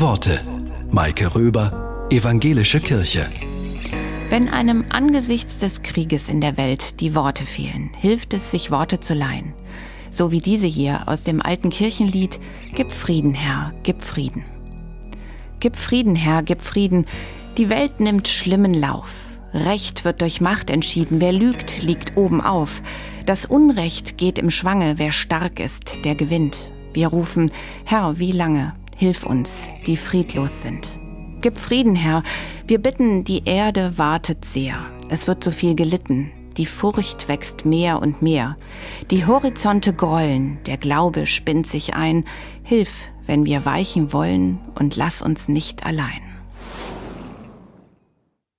Worte. Maike Röber, Evangelische Kirche. Wenn einem angesichts des Krieges in der Welt die Worte fehlen, hilft es, sich Worte zu leihen. So wie diese hier aus dem alten Kirchenlied Gib Frieden, Herr, gib Frieden. Gib Frieden, Herr, gib Frieden. Die Welt nimmt schlimmen Lauf. Recht wird durch Macht entschieden. Wer lügt, liegt oben auf. Das Unrecht geht im Schwange. Wer stark ist, der gewinnt. Wir rufen, Herr, wie lange? Hilf uns, die friedlos sind. Gib Frieden, Herr. Wir bitten, die Erde wartet sehr. Es wird so viel gelitten. Die Furcht wächst mehr und mehr. Die Horizonte grollen, der Glaube spinnt sich ein. Hilf, wenn wir weichen wollen, und lass uns nicht allein.